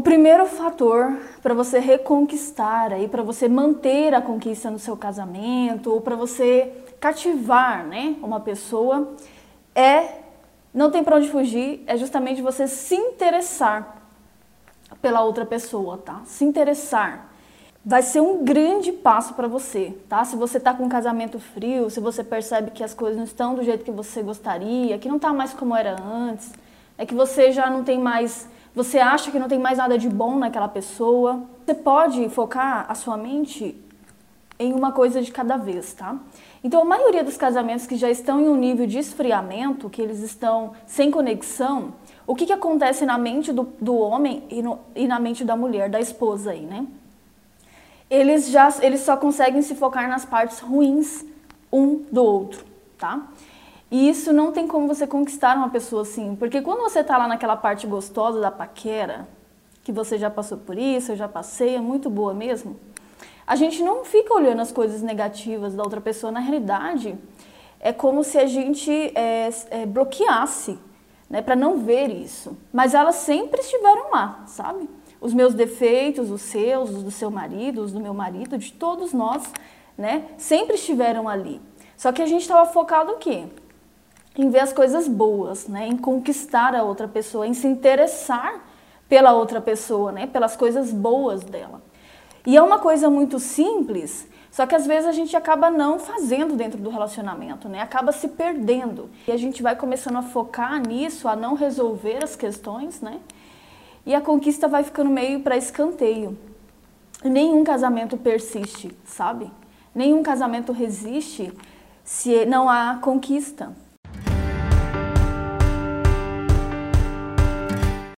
O primeiro fator para você reconquistar aí, para você manter a conquista no seu casamento ou para você cativar, né, uma pessoa é não tem para onde fugir, é justamente você se interessar pela outra pessoa, tá? Se interessar vai ser um grande passo para você, tá? Se você tá com um casamento frio, se você percebe que as coisas não estão do jeito que você gostaria, que não tá mais como era antes, é que você já não tem mais, você acha que não tem mais nada de bom naquela pessoa, você pode focar a sua mente em uma coisa de cada vez, tá? Então, a maioria dos casamentos que já estão em um nível de esfriamento, que eles estão sem conexão, o que, que acontece na mente do, do homem e, no, e na mente da mulher, da esposa aí, né? eles já eles só conseguem se focar nas partes ruins um do outro, tá? E isso não tem como você conquistar uma pessoa assim, porque quando você tá lá naquela parte gostosa da paquera, que você já passou por isso, eu já passei, é muito boa mesmo. A gente não fica olhando as coisas negativas da outra pessoa, na realidade, é como se a gente é, é, bloqueasse, né, para não ver isso. Mas elas sempre estiveram lá, sabe? os meus defeitos, os seus, os do seu marido, os do meu marido, de todos nós, né, sempre estiveram ali. Só que a gente estava focado o quê? Em ver as coisas boas, né, em conquistar a outra pessoa, em se interessar pela outra pessoa, né, pelas coisas boas dela. E é uma coisa muito simples, só que às vezes a gente acaba não fazendo dentro do relacionamento, né? Acaba se perdendo. E a gente vai começando a focar nisso, a não resolver as questões, né? e a conquista vai ficando meio para escanteio. Nenhum casamento persiste, sabe? Nenhum casamento resiste se não há conquista.